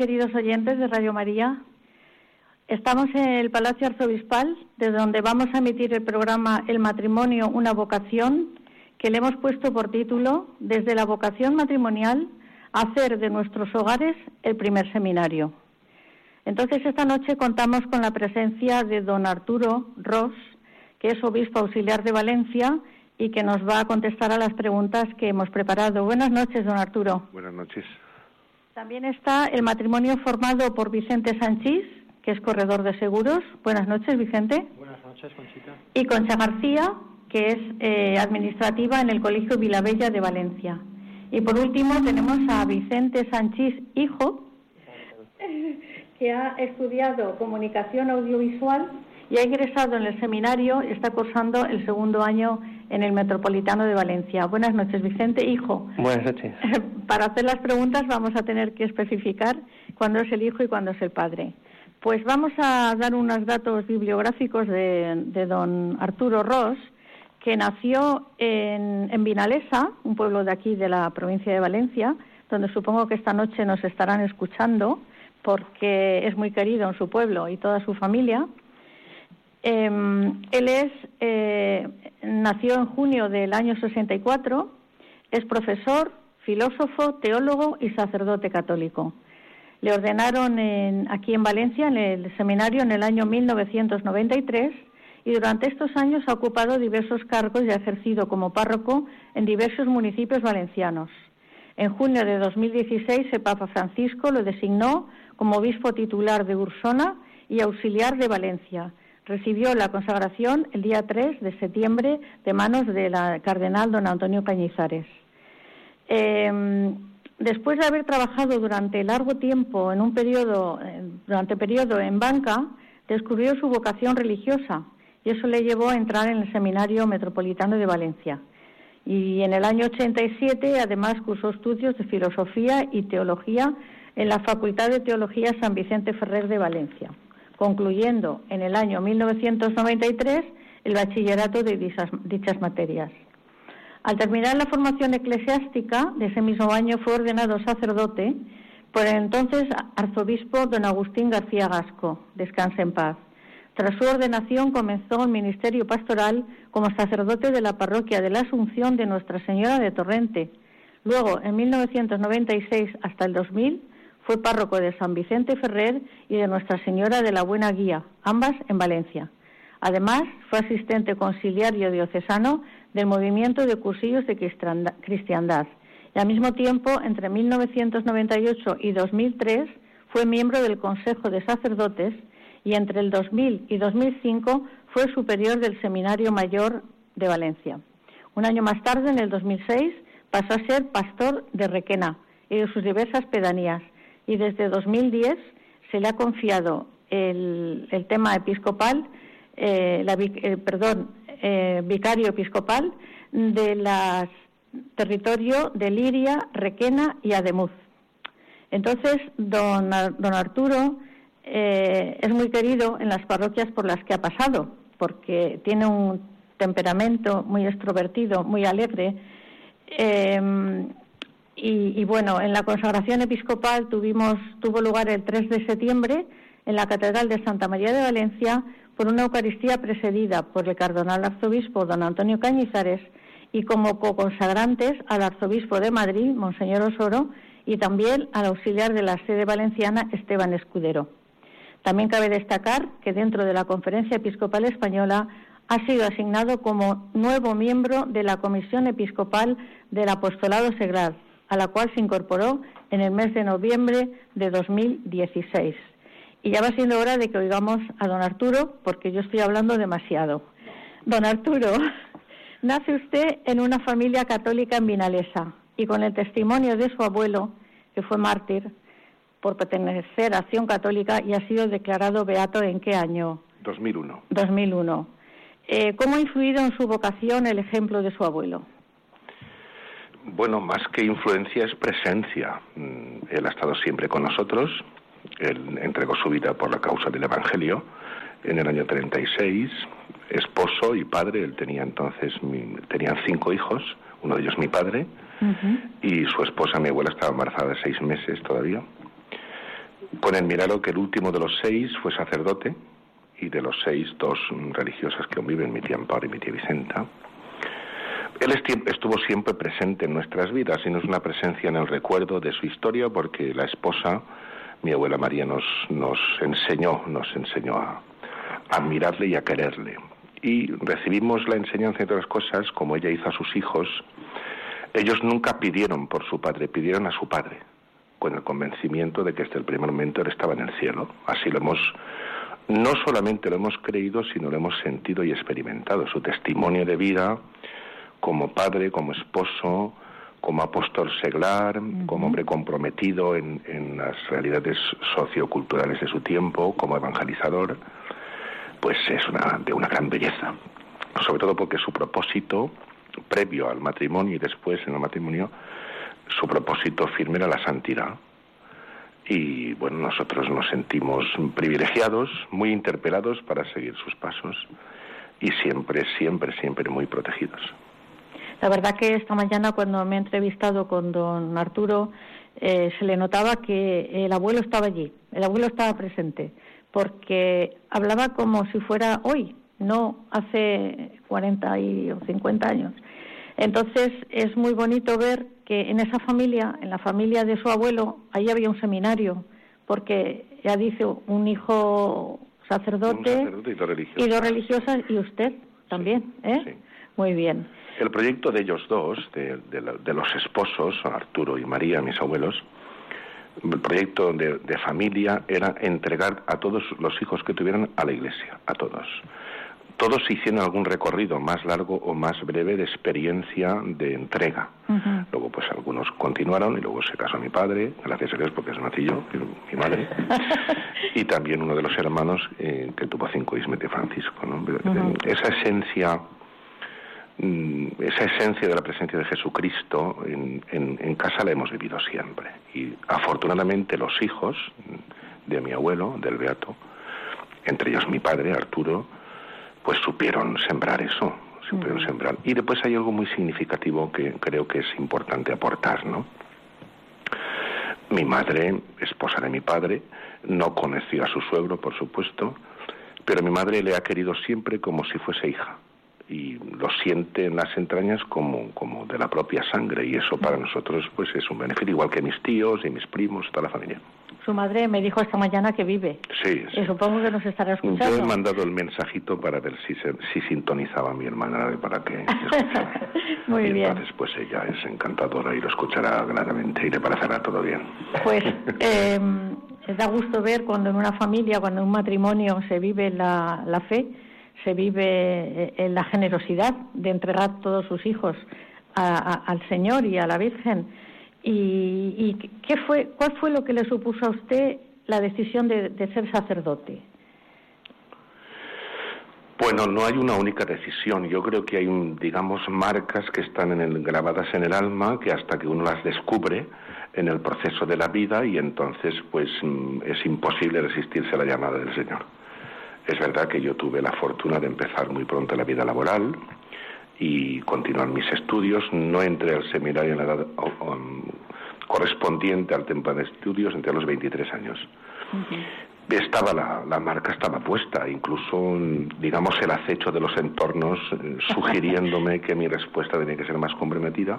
queridos oyentes de Radio María. Estamos en el Palacio Arzobispal, desde donde vamos a emitir el programa El matrimonio, una vocación, que le hemos puesto por título Desde la vocación matrimonial, hacer de nuestros hogares el primer seminario. Entonces, esta noche contamos con la presencia de don Arturo Ross, que es obispo auxiliar de Valencia y que nos va a contestar a las preguntas que hemos preparado. Buenas noches, don Arturo. Buenas noches. También está el matrimonio formado por Vicente Sanchís, que es corredor de seguros. Buenas noches, Vicente. Buenas noches, Conchita. Y Concha García, que es eh, administrativa en el Colegio Vilavella de Valencia. Y por último tenemos a Vicente Sanchís, hijo, que ha estudiado comunicación audiovisual y ha ingresado en el seminario y está cursando el segundo año en el Metropolitano de Valencia. Buenas noches, Vicente, hijo. Buenas noches. Para hacer las preguntas vamos a tener que especificar cuándo es el hijo y cuándo es el padre. Pues vamos a dar unos datos bibliográficos de, de don Arturo Ross, que nació en, en Vinalesa, un pueblo de aquí de la provincia de Valencia, donde supongo que esta noche nos estarán escuchando, porque es muy querido en su pueblo y toda su familia. Eh, él es, eh, nació en junio del año 64, es profesor, filósofo, teólogo y sacerdote católico. Le ordenaron en, aquí en Valencia, en el seminario, en el año 1993 y durante estos años ha ocupado diversos cargos y ha ejercido como párroco en diversos municipios valencianos. En junio de 2016, el Papa Francisco lo designó como obispo titular de Ursona y auxiliar de Valencia. Recibió la consagración el día 3 de septiembre de manos del cardenal don Antonio Cañizares. Eh, después de haber trabajado durante largo tiempo en un periodo, eh, durante periodo en banca, descubrió su vocación religiosa y eso le llevó a entrar en el Seminario Metropolitano de Valencia. Y en el año 87, además, cursó estudios de filosofía y teología en la Facultad de Teología San Vicente Ferrer de Valencia, concluyendo en el año 1993 el bachillerato de dichas, materias. Al terminar la formación eclesiástica de ese mismo año fue ordenado sacerdote por el entonces arzobispo don Agustín García Gasco, descanse en paz. Tras su ordenación comenzó el ministerio pastoral como sacerdote de la parroquia de la Asunción de Nuestra Señora de Torrente. Luego, en 1996 hasta el 2000, fue párroco de San Vicente Ferrer y de Nuestra Señora de la Buena Guía, ambas en Valencia. Además, fue asistente conciliario diocesano del movimiento de cursillos de cristiandad. Y al mismo tiempo, entre 1998 y 2003, fue miembro del Consejo de Sacerdotes y entre el 2000 y 2005 fue superior del Seminario Mayor de Valencia. Un año más tarde, en el 2006, pasó a ser pastor de Requena y de sus diversas pedanías y desde 2010 se le ha confiado el, tema episcopal, eh, la, eh, perdón, eh, vicario episcopal de los territorio de Liria, Requena y Ademuz. Entonces, don, don Arturo eh, es muy querido en las parroquias por las que ha pasado, porque tiene un temperamento muy extrovertido, muy alegre. Em, y, bueno, en la consagración episcopal tuvimos, tuvo lugar el 3 de septiembre en la Catedral de Santa María de Valencia por una Eucaristía presidida por el cardenal arzobispo don Antonio Cañizares y como co-consagrantes al arzobispo de Madrid, Monseñor Osoro, y también al auxiliar de la sede valenciana, Esteban Escudero. También cabe destacar que dentro de la Conferencia Episcopal Española ha sido asignado como nuevo miembro de la Comisión Episcopal del Apostolado Seglar, a la cual se incorporó en el mes de noviembre de 2016. Y ya va siendo hora de que oigamos a don Arturo, porque yo estoy hablando demasiado. Don Arturo, nace usted en una familia católica en Vinalesa y con el testimonio de su abuelo, que fue mártir por pertenecer a Acción Católica y ha sido declarado beato en qué año? 2001. 2001. Eh, ¿Cómo ha influido en su vocación el ejemplo de su abuelo? Bueno, más que influencia es presencia. Mm, él ha estado siempre con nosotros. Él entregó su vida por la causa del Evangelio en el año 36. Esposo y padre. Él tenía entonces tenían cinco hijos. Uno de ellos mi padre y su esposa, mi abuela, estaba embarazada de seis meses todavía. Con el milagro que el último de los seis fue sacerdote y de los seis, dos religiosas que conviven, mi tía Amparo y mi tía Vicenta. Él estuvo siempre presente en nuestras vidas y no es una presencia en el recuerdo de su historia porque la esposa, mi abuela María, nos, nos enseñó, nos enseñó a, a admirarle y a quererle. Y recibimos la enseñanza, de otras cosas, como ella hizo a sus hijos, ellos nunca pidieron por su padre, pidieron a su padre, con el convencimiento de que desde el primer momento él estaba en el cielo. Así lo hemos, no solamente lo hemos creído, sino lo hemos sentido y experimentado. Su testimonio de vida como padre, como esposo, como apóstol seglar, como hombre comprometido en, en, las realidades socioculturales de su tiempo, como evangelizador, pues es una, de una gran belleza. Sobre todo porque su propósito previo al matrimonio y después en el matrimonio, su propósito firme era la santidad. Y bueno, nosotros nos sentimos privilegiados, muy interpelados para seguir sus pasos y siempre, siempre, siempre muy protegidos. La verdad que esta mañana cuando me he entrevistado con don Arturo, eh, se le notaba que el abuelo estaba allí, el abuelo estaba presente, porque hablaba como si fuera hoy, no hace 40 y, o 50 años. Entonces es muy bonito ver que en esa familia, en la familia de su abuelo, ahí había un seminario, porque ya dice un hijo sacerdote, y, dos religiosas. y usted también, ¿eh? Muy bien. El proyecto de ellos dos, de, de, los esposos, Arturo y María, mis abuelos, el proyecto de, de familia era entregar a todos los hijos que tuvieran a la iglesia, a todos todos hicieron algún recorrido más largo o más breve de experiencia de entrega. Luego, pues algunos continuaron y luego se casó mi padre, gracias a Dios porque es macillo, mi madre, y también uno de los hermanos eh, que tuvo cinco hijos, de Francisco. Esa esencia esa esencia de la presencia de Jesucristo en, en, casa la hemos vivido siempre. Y afortunadamente los hijos de mi abuelo, del Beato, entre ellos mi padre, Arturo, pues supieron sembrar eso, supieron sembrar. Y después hay algo muy significativo que creo que es importante aportar, ¿no? Mi madre, esposa de mi padre, no conoció a su suegro, por supuesto, pero mi madre le ha querido siempre como si fuese hija y lo siente en las entrañas como, como de la propia sangre y eso para nosotros pues es un beneficio, igual que mis tíos y mis primos, toda la familia. Su madre me dijo esta mañana que vive. Sí, Y supongo que nos estará escuchando. Yo he mandado el mensajito para ver si, si sintonizaba a mi hermana para que Muy y bien. Entonces, pues ella es encantadora y lo escuchará claramente y le parecerá todo bien. Pues eh, da gusto ver cuando en una familia, cuando en un matrimonio se vive la, la fe, se vive eh, en la generosidad de entregar todos sus hijos al Señor y a la Virgen ¿Y, qué fue, cuál fue lo que le supuso a usted la decisión de, ser sacerdote? Bueno, no hay una única decisión. Yo creo que hay, digamos, marcas que están en el, grabadas en el alma que hasta que uno las descubre en el proceso de la vida y entonces pues mm, es imposible resistirse a la llamada del Señor. Es verdad que yo tuve la fortuna de empezar muy pronto la vida laboral y continuar mis estudios. No entré al seminario en la edad correspondiente al tiempo de estudios entre los 23 años. Estaba la, la, marca estaba puesta, incluso digamos el acecho de los entornos eh, sugiriéndome que mi respuesta tenía que ser más comprometida.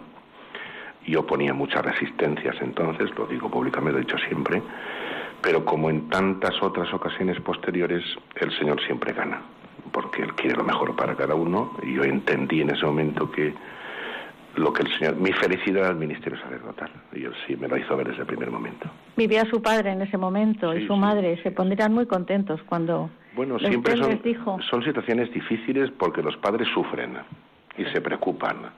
Yo ponía muchas resistencias entonces, lo digo públicamente, lo he dicho siempre, pero como en tantas otras ocasiones posteriores, el Señor siempre gana, porque Él quiere lo mejor para cada uno, y yo entendí en ese momento que lo que el Señor, mi felicidad al ministerio sacerdotal, y Él sí me lo hizo ver desde el primer momento. Vivía su padre en ese momento y su madre, se pondrían muy contentos cuando bueno, siempre son, son situaciones difíciles porque los padres sufren y se preocupan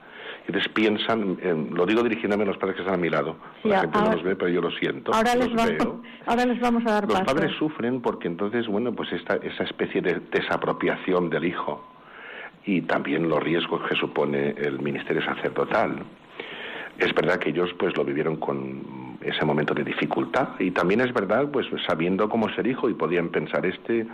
entonces piensan, lo digo dirigiéndome a los padres que están a mi lado, la gente no los ve, pero yo lo siento. Ahora, les, ahora les vamos a dar Los padres sufren porque entonces, bueno, pues esta, esa especie de desapropiación del hijo y también los riesgos que supone el ministerio sacerdotal. Es verdad que ellos pues lo vivieron con ese momento de dificultad y también es verdad pues sabiendo cómo ser hijo y podían pensar este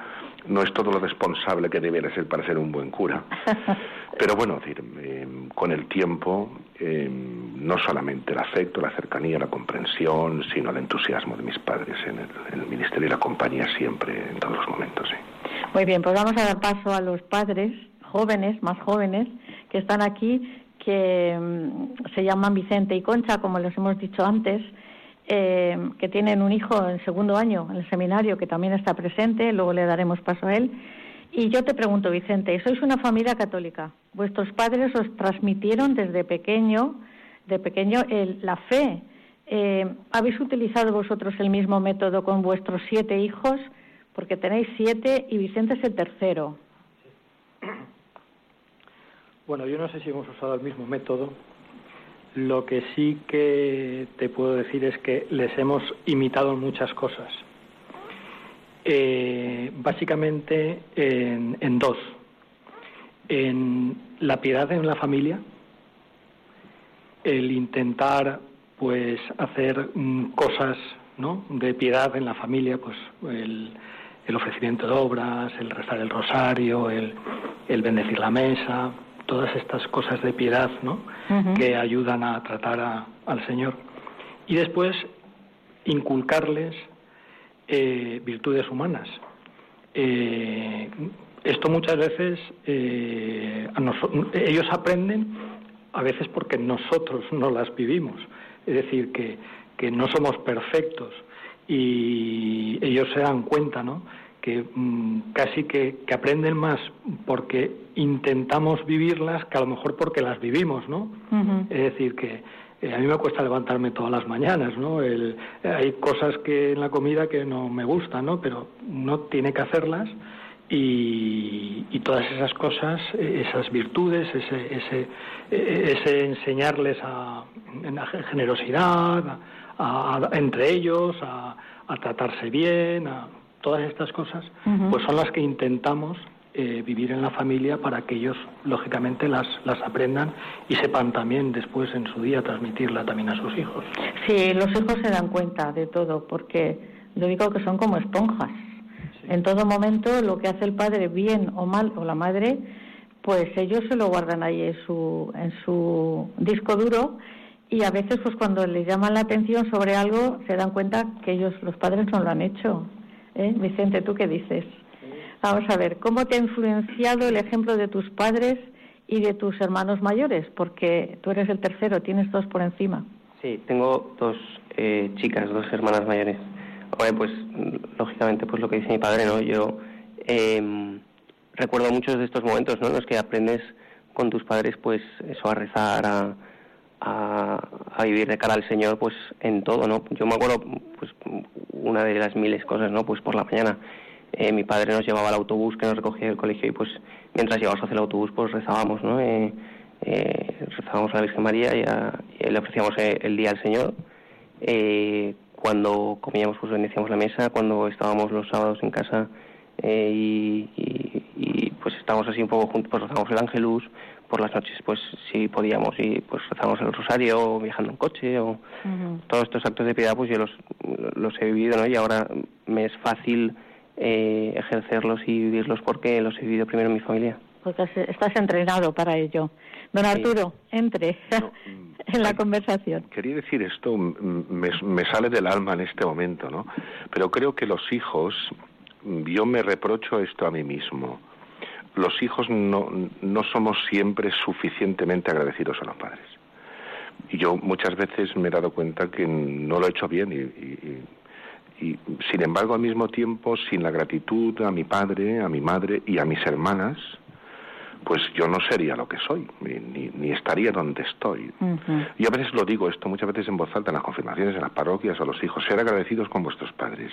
no es todo lo responsable que debiera ser para ser un buen cura. Pero bueno, decir, em, con el tiempo, em, no solamente el afecto, la cercanía, la comprensión, sino el entusiasmo de mis padres en el, ministerio y la compañía siempre, en todos los momentos. Muy bien, pues vamos a dar paso a los padres jóvenes, más jóvenes, que están aquí, que em, se llaman Vicente y Concha, como les hemos dicho antes, eh, que tienen un hijo en segundo año en el seminario que también está presente, luego le daremos paso a él. Y yo te pregunto, Vicente, sois una familia católica. Vuestros padres os transmitieron desde pequeño, de pequeño, la fe. Eh, ¿Habéis utilizado vosotros el mismo método con vuestros siete hijos? Porque tenéis siete y Vicente es el tercero. Bueno, yo no sé si hemos usado el mismo método, lo que sí que te puedo decir es que les hemos imitado en muchas cosas. Eh, básicamente en, dos. En la piedad en la familia, el intentar pues hacer mm, cosas ¿no? de piedad en la familia, pues el, ofrecimiento de obras, el rezar el rosario, el, el bendecir la mesa, todas estas cosas de piedad ¿no? que ayudan a tratar al Señor. Y después inculcarles eh, virtudes humanas. Eh, esto muchas veces eh, ellos aprenden a veces porque nosotros no las vivimos. Es decir, que, que no somos perfectos y ellos se dan cuenta, ¿no? Que mm, casi que, aprenden más porque intentamos vivirlas que a lo mejor porque las vivimos, ¿no? Es decir, que eh, a mí me cuesta levantarme todas las mañanas, ¿no? hay cosas que en la comida que no me gustan, ¿no? Pero no tiene que hacerlas y, todas esas cosas, esas virtudes, ese, ese, ese enseñarles a, generosidad, entre ellos, a, a tratarse bien, a todas estas cosas, pues son las que intentamos eh, vivir en la familia para que ellos, lógicamente, las, las aprendan y sepan también después en su día transmitirla también a sus hijos. Sí, los hijos se dan cuenta de todo, porque yo digo que son como esponjas. En todo momento, lo que hace el padre, bien o mal, o la madre, pues ellos se lo guardan ahí en su, en su disco duro y a veces pues cuando les llaman la atención sobre algo se dan cuenta que ellos los padres no lo han hecho ¿Eh? Vicente, ¿tú qué dices? Vamos a ver, ¿cómo te ha influenciado el ejemplo de tus padres y de tus hermanos mayores? Porque tú eres el tercero, tienes dos por encima. Sí, tengo dos eh, chicas, dos hermanas mayores. Pues lógicamente, pues lo que dice mi padre, ¿no? Yo em, recuerdo muchos de estos momentos, ¿no? En los que aprendes con tus padres, pues eso, a rezar, a, a, vivir de cara al Señor pues en todo, ¿no? Yo me acuerdo pues una de las miles cosas, ¿no? Pues por la mañana eh, mi padre nos llevaba al autobús que nos recogía del colegio y pues mientras llevábamos hacia el autobús pues rezábamos, ¿no? Eh, eh, rezábamos a la Virgen María y, le ofrecíamos el día al Señor. cuando comíamos pues bendecíamos la mesa, cuando estábamos los sábados en casa y, y, pues estábamos así un poco juntos, pues rezábamos el ángelus, por las noches, pues si podíamos y pues rezamos el rosario, o viajando en coche, o todos estos actos de piedad, pues yo los, los he vivido, ¿no? Y ahora me es fácil eh, ejercerlos y vivirlos porque los he vivido primero en mi familia. Porque estás entrenado para ello. Don Arturo, entre en la conversación. Quería decir esto, me, me, sale del alma en este momento, ¿no? Pero creo que los hijos, yo me reprocho esto a mí mismo. Los hijos no, no somos siempre suficientemente agradecidos a los padres. Y yo muchas veces me he dado cuenta que no lo he hecho bien y y sin embargo al mismo tiempo sin la gratitud a mi padre, a mi madre y a mis hermanas, pues yo no sería lo que soy, ni, estaría donde estoy. Y a veces lo digo esto, muchas veces en voz alta, en las confirmaciones, en las parroquias, a los hijos, ser agradecidos con vuestros padres.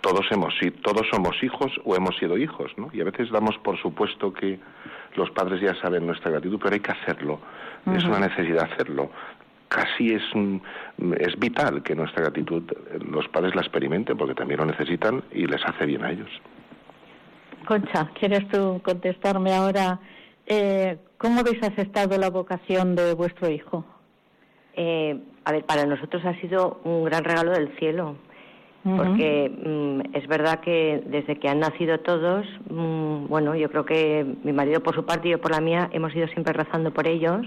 Todos, hemos, todos somos hijos o hemos sido hijos, ¿no? Y a veces damos por supuesto que los padres ya saben nuestra gratitud, pero hay que hacerlo. Es una necesidad hacerlo casi es, es vital que nuestra gratitud los padres la experimenten porque también lo necesitan y les hace bien a ellos. Concha, ¿quieres tú contestarme ahora? Eh, ¿Cómo habéis aceptado la vocación de vuestro hijo? Eh, a ver, para nosotros ha sido un gran regalo del cielo, porque mm, es verdad que desde que han nacido todos, mm, bueno, yo creo que mi marido por su parte y yo por la mía hemos ido siempre rezando por ellos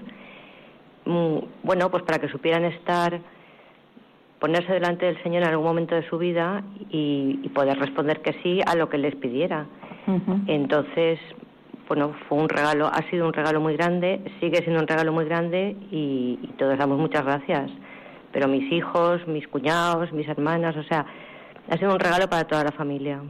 Mm, bueno, pues para que supieran estar, ponerse delante del Señor en algún momento de su vida y, poder responder que sí a lo que les pidiera. Entonces, bueno, fue un regalo, ha sido un regalo muy grande, sigue siendo un regalo muy grande y, todos damos muchas gracias. Pero mis hijos, mis cuñados, mis hermanas, o sea, ha sido un regalo para toda la familia.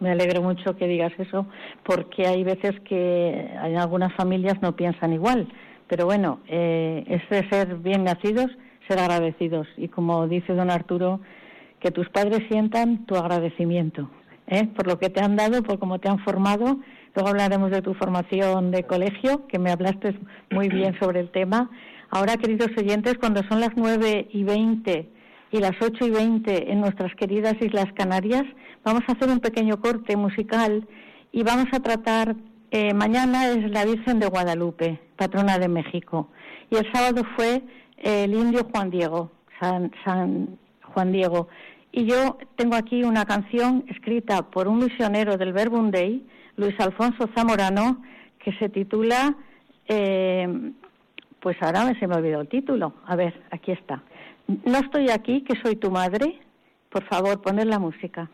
Me alegro mucho que digas eso, porque hay veces que en algunas familias no piensan igual pero bueno, eh, es de ser bien nacidos, ser agradecidos. Y como dice don Arturo, que tus padres sientan tu agradecimiento ¿eh? por lo que te han dado, por cómo te han formado. Luego hablaremos de tu formación de colegio, que me hablaste muy bien sobre el tema. Ahora, queridos oyentes, cuando son las nueve y veinte y las ocho y veinte en nuestras queridas Islas Canarias, vamos a hacer un pequeño corte musical y vamos a tratar eh, mañana es la Virgen de Guadalupe, patrona de México. Y el sábado fue el indio Juan Diego, San, San Juan Diego. Y yo tengo aquí una canción escrita por un misionero del Verbum Dei, Luis Alfonso Zamorano, que se titula, eh, pues ahora se me olvidó el título. A ver, aquí está. No estoy aquí, que soy tu madre. Por favor, poner la música.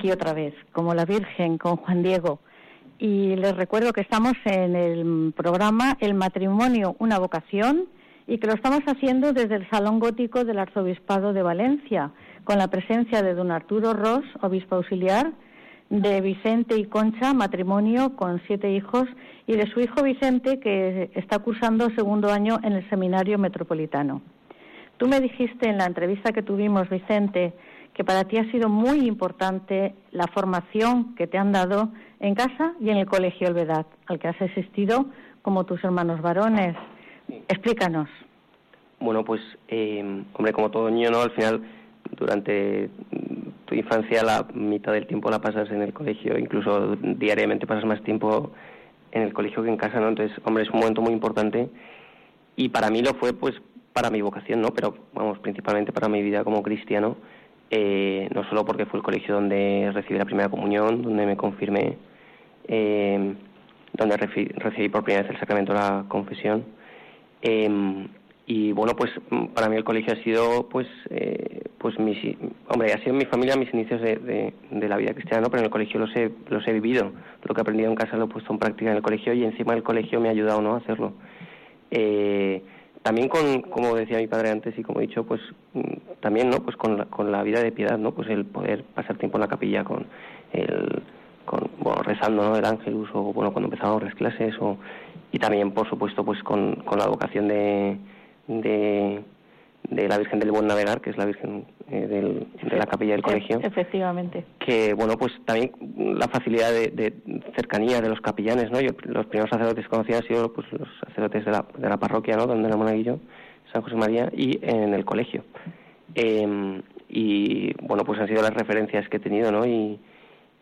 Aquí otra vez, como la Virgen, con Juan Diego. Y les recuerdo que estamos en el programa El matrimonio, una vocación, y que lo estamos haciendo desde el Salón Gótico del Arzobispado de Valencia, con la presencia de don Arturo Ross, obispo auxiliar, de Vicente y Concha, matrimonio con siete hijos, y de su hijo Vicente, que está cursando segundo año en el Seminario Metropolitano. Tú me dijiste en la entrevista que tuvimos, Vicente, que para ti ha sido muy importante la formación que te han dado en casa y en el Colegio Elvedad, al que has asistido como tus hermanos varones. Explícanos. Bueno, pues, eh, hombre, como todo niño, ¿no? Al final, durante tu infancia, la mitad del tiempo la pasas en el colegio, incluso diariamente pasas más tiempo en el colegio que en casa, ¿no? Entonces, hombre, es un momento muy importante y para mí lo fue, pues, para mi vocación, ¿no? Pero, vamos, principalmente para mi vida como cristiano, eh, no solo porque fue el colegio donde recibí la primera comunión, donde me confirmé, eh, donde recibí por primera vez el sacramento de la confesión, eh, y bueno pues para mí el colegio ha sido pues eh, pues mi hombre ha sido mi familia mis inicios de, de, la vida cristiana pero en el colegio los he los he vivido. Lo que he aprendido en casa lo he puesto en práctica en el colegio y encima el colegio me ha ayudado no a hacerlo. Eh, también con como decía mi padre antes y como he dicho pues mm, también no pues con la, con la vida de piedad no pues el poder pasar tiempo en la capilla con el con bueno rezando no el ángelus o bueno cuando empezábamos las clases o y también por supuesto pues con, con la vocación de de, de la Virgen del Buen Navegar, que es la Virgen eh, de la capilla del colegio. Efectivamente. Que, bueno, pues también la facilidad de, cercanía de los capellanes, ¿no? Yo, los primeros sacerdotes que conocí han sido pues, los sacerdotes de la, de la parroquia, ¿no? Donde la Monaguillo, San José María, y en el colegio. Em, y, bueno, pues han sido las referencias que he tenido, ¿no? Y,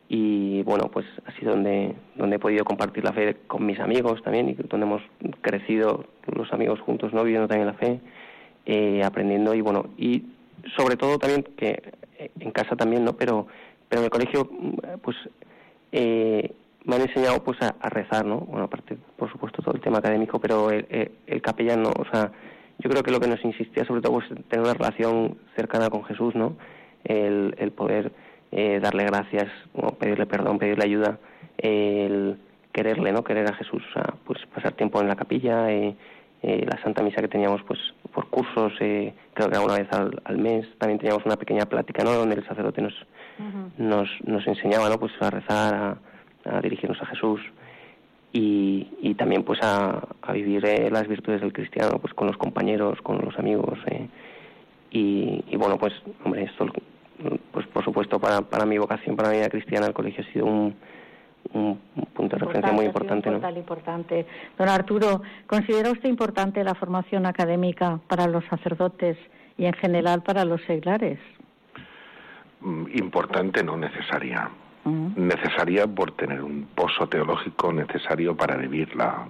y bueno pues ha sido donde donde he podido compartir la fe con mis amigos también y donde hemos crecido los amigos juntos no viviendo también la fe eh, aprendiendo y bueno y sobre todo también que eh, en casa también no pero pero en el colegio pues eh, me han enseñado pues a, rezar no bueno aparte por supuesto todo el tema académico pero el, el, capellano o sea yo creo que lo que nos insistía sobre todo pues tener una relación cercana con Jesús no el, poder eh, darle gracias, o pedirle perdón, pedirle ayuda, el quererle, ¿no? Querer a Jesús, o sea, pues pasar tiempo en la capilla, eh, eh, la Santa Misa que teníamos pues por cursos, creo que era una vez al, mes, también teníamos una pequeña plática, ¿no? Donde el sacerdote nos, nos, nos enseñaba, ¿no? Pues a rezar, a, dirigirnos a Jesús y, y también pues a, a vivir las virtudes del cristiano, pues con los compañeros, con los amigos y, y bueno, pues, hombre, esto pues por supuesto para, para mi vocación, para mi vida cristiana, el colegio ha sido un, un punto de referencia muy importante. ¿no? importante. Don Arturo, ¿considera usted importante la formación académica para los sacerdotes y en general para los seglares? Mm, importante, no necesaria. Necesaria por tener un pozo teológico necesario para vivir la,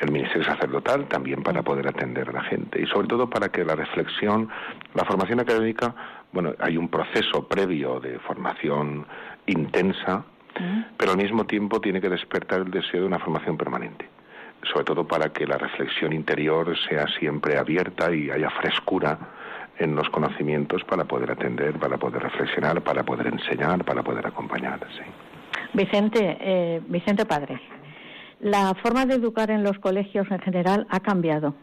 el ministerio sacerdotal, también para poder atender a la gente y sobre todo para que la reflexión, la formación académica bueno, hay un proceso previo de formación intensa, mm. pero al mismo tiempo tiene que despertar el deseo de una formación permanente, sobre todo para que la reflexión interior sea siempre abierta y haya frescura en los conocimientos para poder atender, para poder reflexionar, para poder enseñar, para poder acompañar. Vicente, eh, Vicente Padre, la forma de educar en los colegios en general ha cambiado.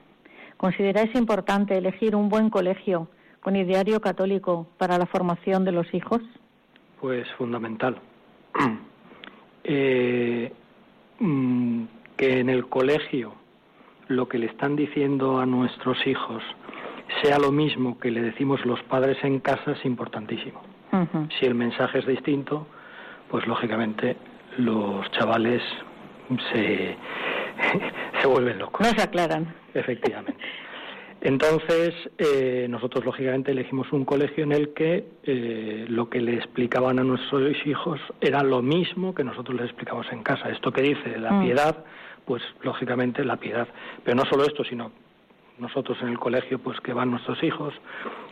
¿Consideráis importante elegir un buen colegio con ideario católico para la formación de los hijos? Pues fundamental. Eh, mm, que en el colegio lo que le están diciendo a nuestros hijos sea lo mismo que le decimos los padres en casa es importantísimo. Si el mensaje es distinto, pues lógicamente los chavales se, se vuelven locos. No se aclaran. Efectivamente. Entonces, eh, nosotros lógicamente elegimos un colegio en el que eh, lo que le explicaban a nuestros hijos era lo mismo que nosotros les explicamos en casa. Esto que dice la mm. piedad, pues lógicamente la piedad. Pero no solo esto, sino nosotros en el colegio, pues que van nuestros hijos,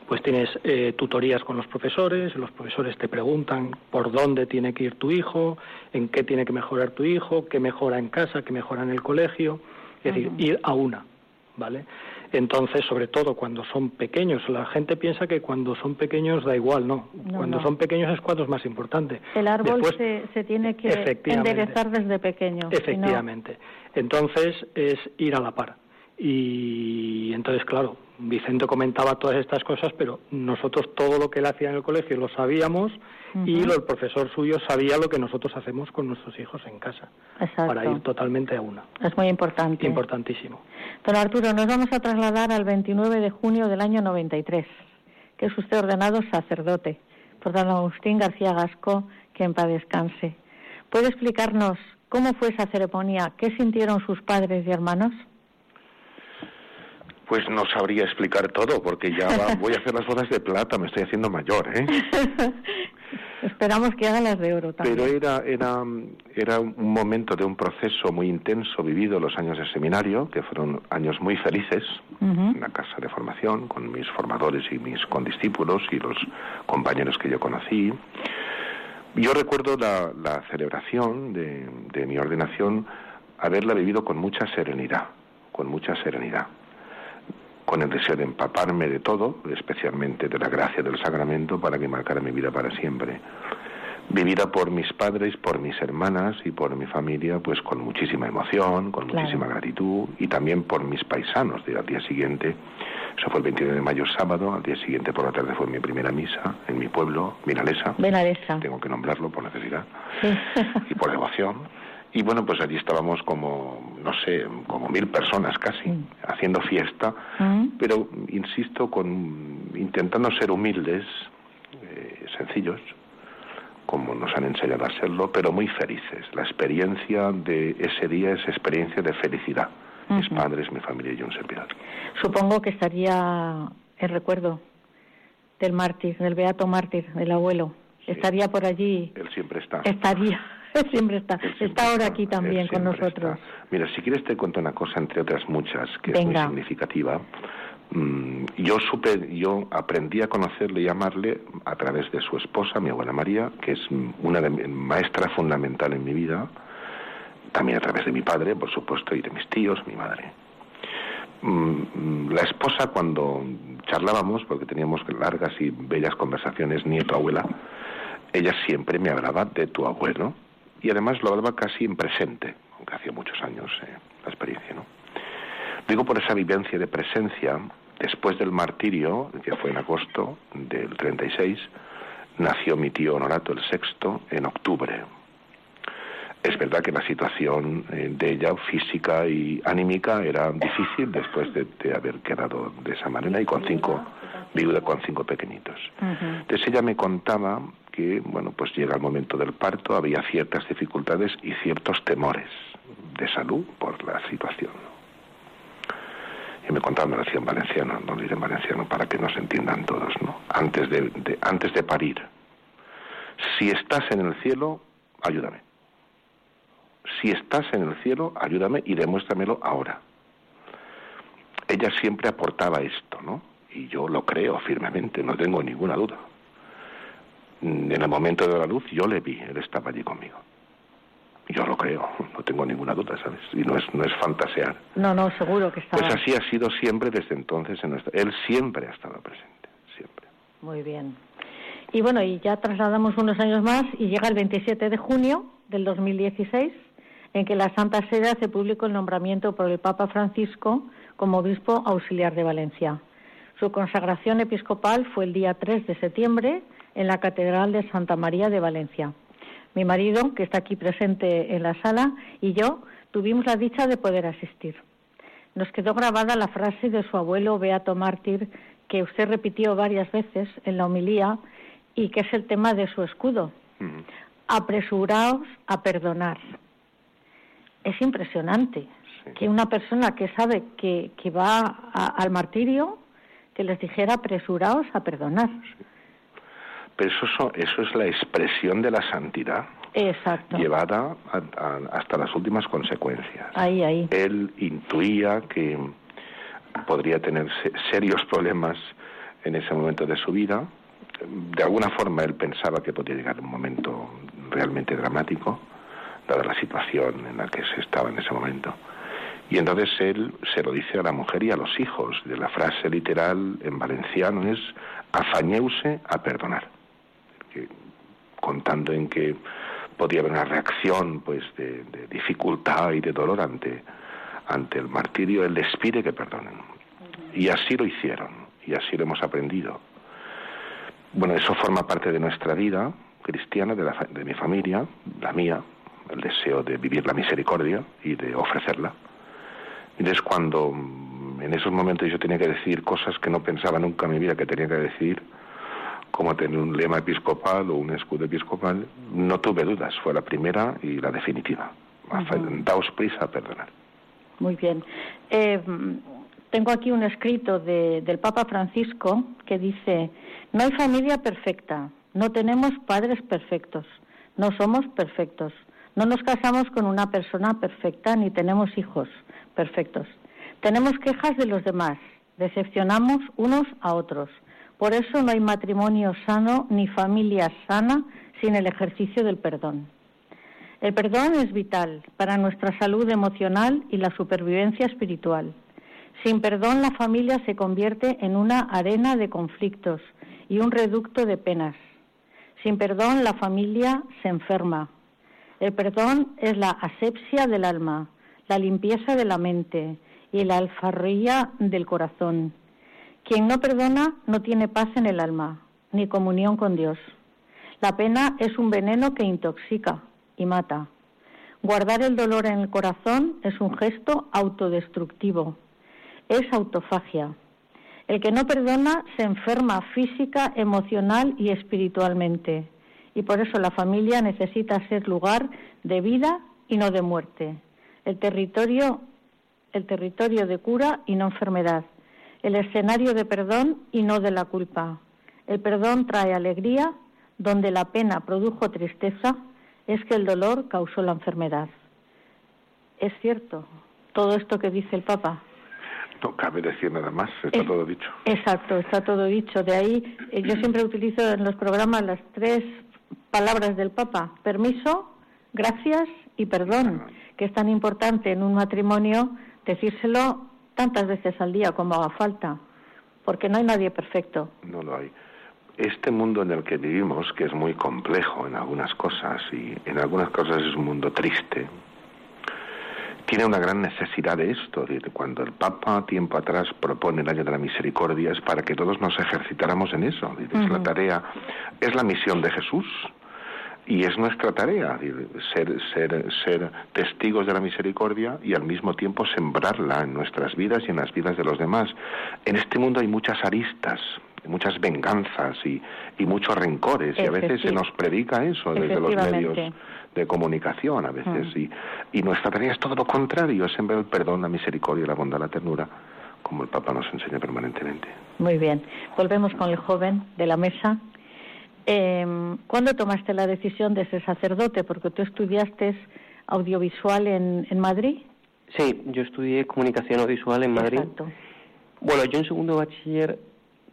pues tienes eh, tutorías con los profesores, los profesores te preguntan por dónde tiene que ir tu hijo, en qué tiene que mejorar tu hijo, qué mejora en casa, qué mejora en el colegio, es decir, ir a una, ¿vale? Entonces, sobre todo cuando son pequeños, la gente piensa que cuando son pequeños da igual, no. cuando son pequeños es cuando es más importante. El árbol se, tiene que enderezar desde pequeño. Efectivamente. Entonces es ir a la par. Y entonces, claro, Vicente comentaba todas estas cosas, pero nosotros todo lo que él hacía en el colegio lo sabíamos y el profesor suyo sabía lo que nosotros hacemos con nuestros hijos en casa. Para ir totalmente a una. Es muy importante. Importantísimo. Don Arturo, nos vamos a trasladar al 29 de junio del año 93, que es usted ordenado sacerdote por don Agustín García Gasco, que en paz descanse. ¿Puede explicarnos cómo fue esa ceremonia? ¿Qué sintieron sus padres y hermanos? Pues no sabría explicar todo, porque ya voy a hacer las bodas de plata, me estoy haciendo mayor, ¿eh? Esperamos que hagan las de oro también. Pero era, era, era un momento de un proceso muy intenso vivido los años de seminario, que fueron años muy felices, en la casa de formación, con mis formadores y mis condiscípulos y los compañeros que yo conocí. Yo recuerdo la, la celebración de, de mi ordenación, haberla vivido con mucha serenidad, con mucha serenidad con el deseo de empaparme de todo, especialmente de la gracia del sacramento, para que marcara mi vida para siempre. Vivida por mis padres, por mis hermanas y por mi familia, pues con muchísima emoción, con muchísima gratitud, y también por mis paisanos. De, al día siguiente, eso fue el 29 de mayo, sábado, al día siguiente por la tarde fue mi primera misa en mi pueblo, Vinalesa. Vinalesa. Tengo que nombrarlo por necesidad y por devoción. Y bueno, pues allí estábamos como, no sé, como mil personas casi, haciendo fiesta, pero, insisto, con intentando ser humildes, eh, sencillos, como nos han enseñado a serlo, pero muy felices. La experiencia de ese día es experiencia de felicidad. Mis padres, mi familia y yo en servidor. Supongo que estaría el recuerdo del mártir, del beato mártir, del abuelo. Estaría por allí. Él siempre está. Estaría. siempre está. está ahora aquí también con nosotros. Mira, si quieres te cuento una cosa, entre otras muchas, que es muy significativa. Mm, yo supe, yo aprendí a conocerle y amarle a través de su esposa, mi abuela María, que es una de, maestra fundamental en mi vida, también a través de mi padre, por supuesto, y de mis tíos, mi madre. Mm, la esposa, cuando charlábamos, porque teníamos largas y bellas conversaciones, nieto-abuela, ella siempre me hablaba de tu abuelo, y además lo hablaba casi en presente, aunque hacía muchos años eh, la experiencia, ¿no? Digo por esa vivencia de presencia, después del martirio, que fue en agosto del 36, nació mi tío Honorato el sexto en octubre. Es verdad que la situación eh, de ella, física y anímica, era difícil después de, haber quedado de esa manera y con cinco, viuda con cinco pequeñitos. Entonces ella me contaba que, bueno, pues llega el momento del parto, había ciertas dificultades y ciertos temores de salud por la situación. Y me contaba, me lo decía en valenciano, no lo diré en valenciano para que nos entiendan todos, ¿no? Antes de, antes de parir. Si estás en el cielo, ayúdame. Si estás en el cielo, ayúdame y demuéstramelo ahora. Ella siempre aportaba esto, ¿no? Y yo lo creo firmemente, no tengo ninguna duda. Mm, en el momento de la luz yo le vi, él estaba allí conmigo. Yo lo creo, no tengo ninguna duda, ¿sabes? Y no es, no es fantasear. No, no, seguro que está. Pues así ha sido siempre desde entonces. En nuestra... Él siempre ha estado presente, siempre. Muy bien. Y bueno, y ya trasladamos unos años más y llega el 27 de junio del 2016, en que la Santa Sede hace público el nombramiento por el Papa Francisco como obispo auxiliar de Valencia. Su consagración episcopal fue el día 3 de septiembre en la Catedral de Santa María de Valencia. Mi marido, que está aquí presente en la sala, y yo tuvimos la dicha de poder asistir. Nos quedó grabada la frase de su abuelo Beato Mártir, que usted repitió varias veces en la homilía y que es el tema de su escudo. Apresuraos a perdonar. Es impresionante que una persona que sabe que, va al martirio, que les dijera apresuraos a perdonar. Pero eso, eso es la expresión de la santidad. Llevada hasta las últimas consecuencias. Ahí, ahí. Él intuía que podría tener serios problemas en ese momento de su vida. De alguna forma él pensaba que podía llegar un momento realmente dramático, dada la situación en la que se estaba en ese momento. Y entonces él se lo dice a la mujer y a los hijos. De la frase literal en valenciano es afañeuse a perdonar contando en que podía haber una reacción pues de, dificultad y de dolor ante ante el martirio, Él les pide que perdonen. Y así lo hicieron, y así lo hemos aprendido. Bueno, eso forma parte de nuestra vida cristiana, de, la, de mi familia, la mía, el deseo de vivir la misericordia y de ofrecerla. Y es cuando mm, en esos momentos yo tenía que decir cosas que no pensaba nunca en mi vida que tenía que decir, como tener un lema episcopal o un escudo episcopal, no tuve dudas, fue la primera y la definitiva. Daos prisa a perdonar. Muy bien. Eh, tengo aquí un escrito del Papa Francisco que dice, no hay familia perfecta, no tenemos padres perfectos, no somos perfectos, no nos casamos con una persona perfecta ni tenemos hijos perfectos. Tenemos quejas de los demás, decepcionamos unos a otros. Por eso no hay matrimonio sano ni familia sana sin el ejercicio del perdón. El perdón es vital para nuestra salud emocional y la supervivencia espiritual. Sin perdón la familia se convierte en una arena de conflictos y un reducto de penas. Sin perdón la familia se enferma. El perdón es la asepsia del alma, la limpieza de la mente y la alfarría del corazón. Quien no perdona no tiene paz en el alma, ni comunión con Dios. La pena es un veneno que intoxica y mata. Guardar el dolor en el corazón es un gesto autodestructivo es autofagia. El que no perdona se enferma física, emocional y espiritualmente. Y por eso la familia necesita ser lugar de vida y no de muerte. El territorio, el territorio de cura y no enfermedad. El escenario de perdón y no de la culpa. El perdón trae alegría, donde la pena produjo tristeza, es que el dolor causó la enfermedad. Es cierto todo esto que dice el Papa. No cabe decir nada más, está todo dicho. Exacto, está todo dicho. De ahí eh, yo siempre utilizo en los programas las tres palabras del Papa, permiso, gracias y perdón, que es tan importante en un matrimonio decírselo tantas veces al día como haga falta, porque no hay nadie perfecto. No lo hay. Este mundo en el que vivimos, que es muy complejo en algunas cosas y en algunas cosas es un mundo triste, tiene una gran necesidad de esto. Cuando el Papa tiempo atrás propone el año de la misericordia es para que todos nos ejercitáramos en eso. Es la tarea, es la misión de Jesús y es nuestra tarea ser, ser, ser testigos de la misericordia y al mismo tiempo sembrarla en nuestras vidas y en las vidas de los demás. En este mundo hay muchas aristas, muchas venganzas y, y muchos rencores y a veces se nos predica eso desde los medios de comunicación a veces. Mm. Y, y nuestra tarea es todo lo contrario, es sembrar el perdón, la misericordia, la bondad, la ternura, como el Papa nos enseña permanentemente. Muy bien. Volvemos con el joven de la mesa. Eh, ¿Cuándo tomaste la decisión de ser sacerdote? Porque tú estudiaste audiovisual en, en Madrid. Sí, yo estudié comunicación audiovisual en Madrid. Exacto. Bueno, yo en segundo bachiller,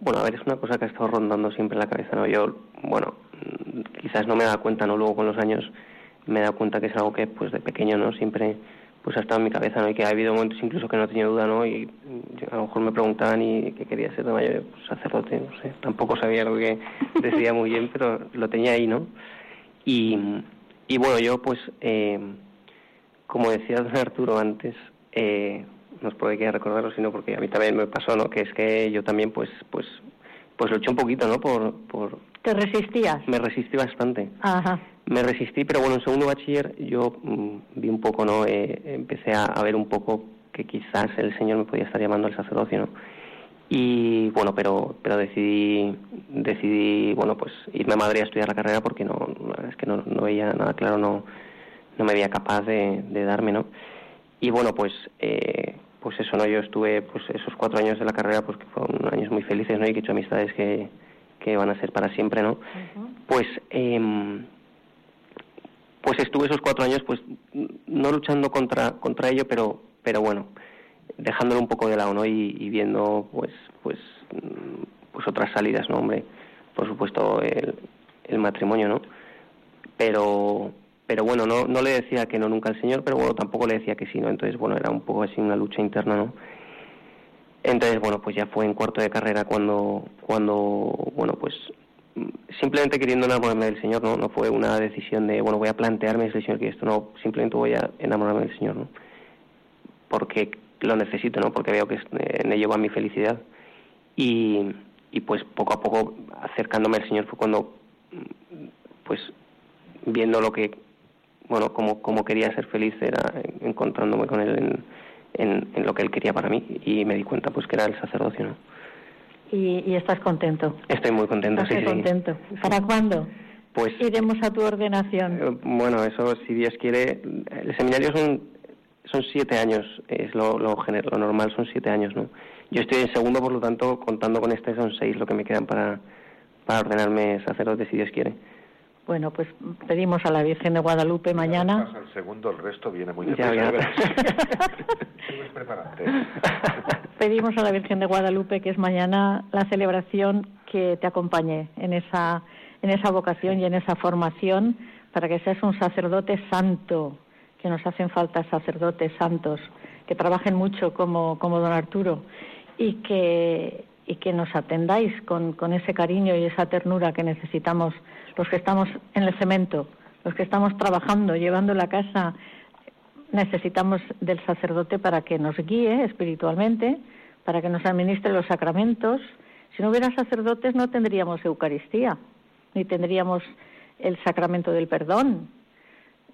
bueno, a ver, es una cosa que ha estado rondando siempre en la cabeza, ¿no? Yo, bueno, quizás no me da cuenta, ¿no? Luego con los años me he dado cuenta que es algo que pues de pequeño no siempre pues ha estado en mi cabeza no y que ha habido momentos incluso que no tenía duda no y a lo mejor me preguntaban y qué quería ser de mayor pues sacerdote no sé. Tampoco sabía lo que decía muy bien pero lo tenía ahí no y, y bueno yo pues eh, como decía don Arturo antes eh, no os quedar recordarlo sino porque a mí también me pasó no que es que yo también pues pues pues lo eché un poquito no por por te resistías. me resistí bastante. Ajá me resistí, pero bueno, en segundo bachiller yo mm, vi un poco, ¿no? Eh, empecé a, ver un poco que quizás el Señor me podía estar llamando al sacerdocio, ¿no? Y bueno, pero pero decidí, decidí bueno, pues irme a Madrid a estudiar la carrera porque no, es que no, no veía nada claro, no, no me veía capaz de, de darme, ¿no? Y bueno, pues eh, pues eso, ¿no? Yo estuve pues esos cuatro años de la carrera, pues que fueron años muy felices, ¿no? Y que he hecho amistades que, que van a ser para siempre, ¿no? Pues... Eh, pues estuve esos cuatro años pues no luchando contra contra ello pero pero bueno dejándolo un poco de lado no y, viendo pues pues pues otras salidas no hombre por supuesto el, el matrimonio no pero pero bueno no no le decía que no nunca al señor pero bueno tampoco le decía que sí no entonces bueno era un poco así una lucha interna no entonces bueno pues ya fue en cuarto de carrera cuando cuando bueno pues simplemente queriendo enamorarme del Señor, ¿no? No fue una decisión de, bueno, voy a plantearme el Señor que esto, no, simplemente voy a enamorarme del Señor, ¿no? porque lo necesito, ¿no? Porque veo que en ello va mi felicidad. Y, y pues poco a poco acercándome al Señor fue cuando, pues viendo lo que, bueno, como, como quería ser feliz era encontrándome con Él en, en, lo que Él quería para mí y me di cuenta pues que era el sacerdocio, ¿no? ¿Y, estás contento? Estoy muy contento, sí, contento. ¿Para cuándo? Pues iremos a tu ordenación. Eh, bueno, eso si Dios quiere. El seminario son son siete años, es lo, lo, lo normal son siete años, ¿no? Yo estoy en segundo, por lo tanto, contando con este son seis lo que me quedan para, para ordenarme sacerdote, si Dios quiere. Bueno, pues pedimos a la Virgen de Guadalupe mañana. el segundo, el resto viene muy bien. pedimos a la Virgen de Guadalupe que es mañana la celebración que te acompañe en esa, en esa vocación y en esa formación para que seas un sacerdote santo, que nos hacen falta sacerdotes santos, que trabajen mucho como, como don Arturo y que, y que nos atendáis con, con ese cariño y esa ternura que necesitamos los que estamos en el cemento, los que estamos trabajando, llevando la casa, necesitamos del sacerdote para que nos guíe espiritualmente, para que nos administre los sacramentos. Si no hubiera sacerdotes no tendríamos Eucaristía, ni tendríamos el sacramento del perdón.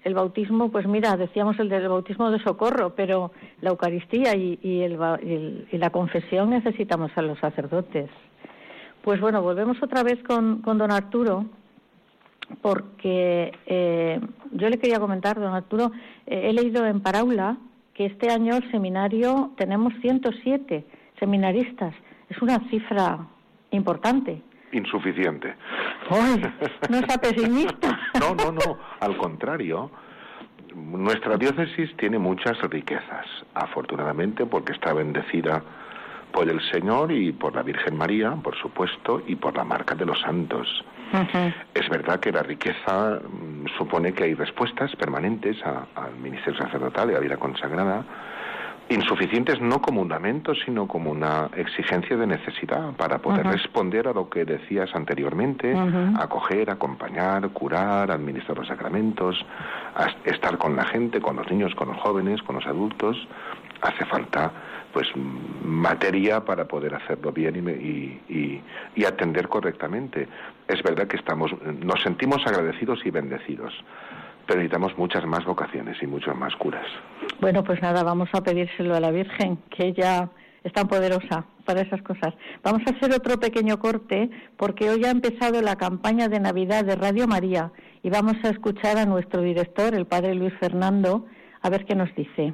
El bautismo, pues mira, decíamos el del bautismo de socorro, pero la Eucaristía y, y la confesión necesitamos a los sacerdotes. Pues bueno, volvemos otra vez con, con don Arturo, porque eh, yo le quería comentar, don Arturo, eh, he leído en Paraula que este año el seminario tenemos 107 seminaristas. Es una cifra importante. Insuficiente. no sea pesimista. no, no, no. Al contrario, nuestra diócesis tiene muchas riquezas, afortunadamente, porque está bendecida por el Señor y por la Virgen María, por supuesto, y por la marca de los santos. Es verdad que la riqueza mm, supone que hay respuestas permanentes al ministerio sacerdotal y a la vida consagrada, insuficientes no como un lamento, sino como una exigencia de necesidad para poder responder a lo que decías anteriormente, acoger, acompañar, curar, administrar los sacramentos, estar con la gente, con los niños, con los jóvenes, con los adultos. Hace falta pues materia para poder hacerlo bien y, y, atender correctamente. Es verdad que estamos, nos sentimos agradecidos y bendecidos, pero necesitamos muchas más vocaciones y muchas más curas. Bueno, pues nada, vamos a pedírselo a la Virgen, que ella es tan poderosa para esas cosas. Vamos a hacer otro pequeño corte porque hoy ha empezado la campaña de Navidad de Radio María y vamos a escuchar a nuestro director, el padre Luis Fernando, a ver qué nos dice.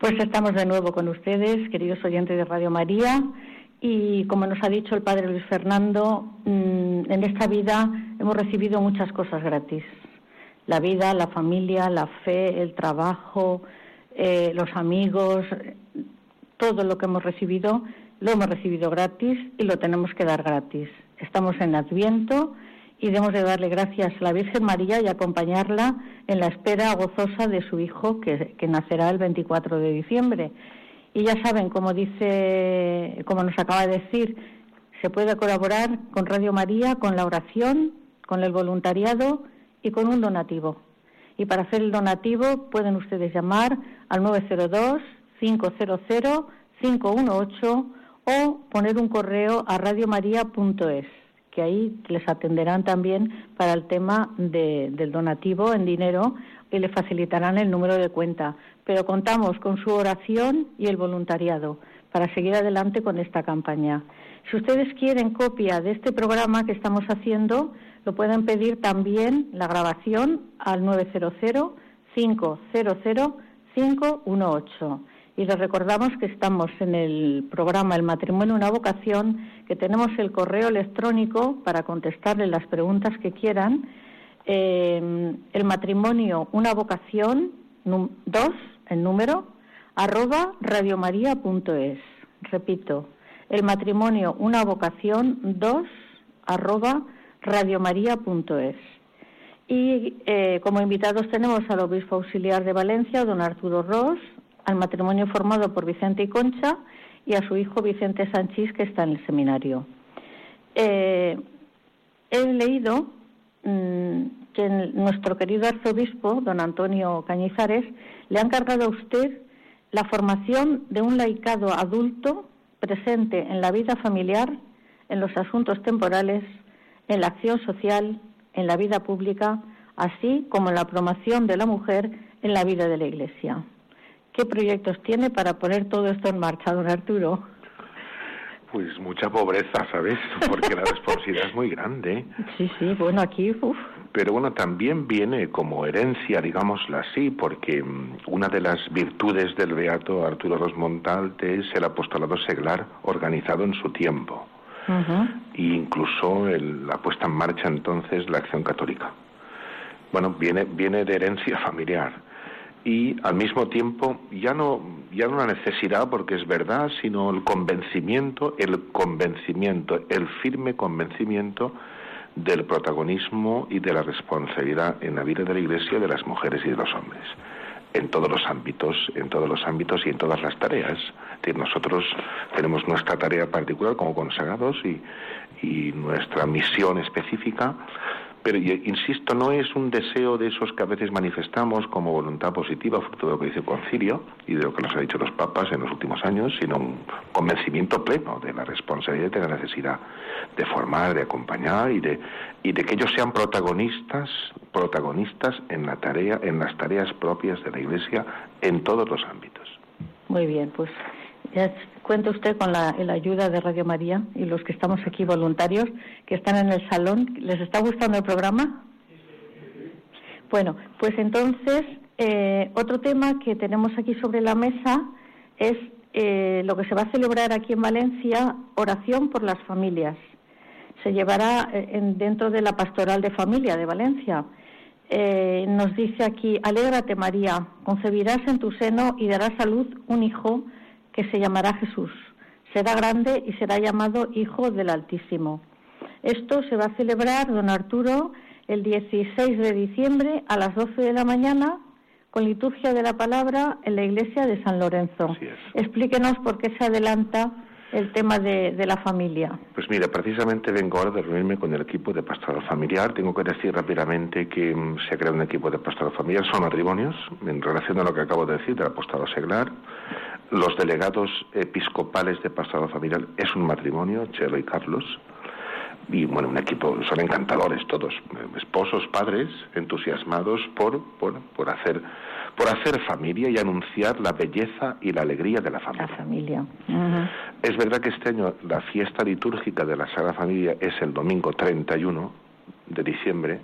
Pues estamos de nuevo con ustedes, queridos oyentes de Radio María, y como nos ha dicho el Padre Luis Fernando, mm, en esta vida hemos recibido muchas cosas gratis. La vida, la familia, la fe, el trabajo, eh, los amigos, todo lo que hemos recibido lo hemos recibido gratis y lo tenemos que dar gratis. Estamos en Adviento y debemos de darle gracias a la Virgen María y acompañarla en la espera gozosa de su hijo que, nacerá el 24 de diciembre. Y ya saben, como dice, como nos acaba de decir, se puede colaborar con Radio María, con la oración, con el voluntariado y con un donativo. Y para hacer el donativo pueden ustedes llamar al 902 500 518 o poner un correo a radiomaria.es que ahí les atenderán también para el tema del donativo en dinero y le facilitarán el número de cuenta. Pero contamos con su oración y el voluntariado para seguir adelante con esta campaña. Si ustedes quieren copia de este programa que estamos haciendo, lo pueden pedir también la grabación al 900 500 518 y les recordamos que estamos en el programa El matrimonio una vocación, que tenemos el correo electrónico para contestarle las preguntas que quieran. Eh, el matrimonio una vocación dos, el número, arroba radiomaria.es. Repito, el matrimonio una vocación dos, arroba radiomaria.es. Y eh, como invitados tenemos al obispo auxiliar de Valencia, don Arturo Ross, al matrimonio formado por Vicente y Concha y a su hijo Vicente Sánchez, que está en el seminario. Eh, he leído mm, que nuestro querido arzobispo, don Antonio Cañizares, le ha encargado a usted la formación de un laicado adulto presente en la vida familiar, en los asuntos temporales, en la acción social, en la vida pública, así como en la promoción de la mujer en la vida de la Iglesia. ¿Qué proyectos tiene para poner todo esto en marcha, don Arturo? Pues mucha pobreza, ¿sabes? Porque la responsabilidad es muy grande. Sí, sí, bueno, aquí... Pero bueno, también viene como herencia, digámoslo así, porque mm, una de las virtudes del beato Arturo Rosmontalte es el apostolado seglar organizado en su tiempo. E incluso la puesta en marcha entonces la acción católica. Bueno, viene, viene de herencia familiar y al mismo tiempo ya no ya no la necesidad porque es verdad sino el convencimiento el convencimiento el firme convencimiento del protagonismo y de la responsabilidad en la vida de la Iglesia de las mujeres y de los hombres en todos los ámbitos en todos los ámbitos y en todas las tareas. Nosotros tenemos nuestra tarea particular como consagrados y, y nuestra misión específica pero, insisto, no es un deseo de esos que a veces manifestamos como voluntad positiva, fruto de lo que dice el concilio y de lo que nos ha dicho los papas en los últimos años, sino un convencimiento pleno de la responsabilidad y de la necesidad de formar, de acompañar y de, y de que ellos sean protagonistas, protagonistas en la tarea, en las tareas propias de la Iglesia en todos los ámbitos. Muy bien, pues ya cuenta usted con la, ayuda de Radio María y los que estamos aquí voluntarios, que están en el salón. ¿Les está gustando el programa? Bueno, pues entonces, eh, otro tema que tenemos aquí sobre la mesa es eh, lo que se va a celebrar aquí en Valencia, oración por las familias. Se llevará eh, dentro de la pastoral de familia de Valencia. nos dice aquí, alégrate María, concebirás en tu seno y darás a luz un hijo que se llamará Jesús. Será grande y será llamado Hijo del Altísimo. Esto se va a celebrar, don Arturo, el 16 de diciembre a las 12 de la mañana con liturgia de la palabra en la iglesia de San Lorenzo. Explíquenos por qué se adelanta el tema de, de, la familia. Pues mira, precisamente vengo ahora de reunirme con el equipo de pastoral familiar. Tengo que decir rápidamente que mm, se ha creado un equipo de pastoral familiar. Son matrimonios, en relación a lo que acabo de decir del apostado seglar los delegados episcopales de pasado familiar es un matrimonio, Chelo y Carlos, y bueno, un equipo, son encantadores todos, esposos, padres, entusiasmados por, por, hacer por hacer familia y anunciar la belleza y la alegría de la familia. La familia. Es verdad que este año la fiesta litúrgica de la Sagrada Familia es el domingo 31 de diciembre,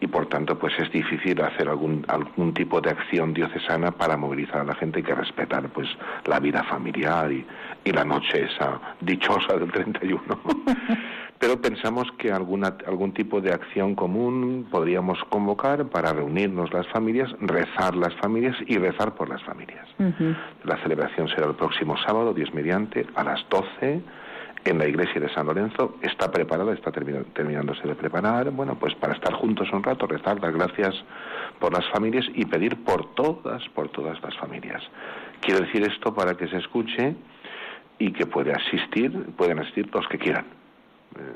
y por tanto pues es difícil hacer algún algún tipo de acción diocesana para movilizar a la gente que respetar pues la vida familiar y, y la noche esa dichosa del 31 pero pensamos que alguna, algún tipo de acción común podríamos convocar para reunirnos las familias, rezar las familias y rezar por las familias. La celebración será el próximo sábado, Dios mediante, a las 12 en la iglesia de San Lorenzo está preparada, está terminándose de preparar, bueno, pues para estar juntos un rato, rezar, dar gracias por las familias y pedir por todas, por todas las familias. Quiero decir esto para que se escuche y que puede asistir, pueden asistir los que quieran. Eh,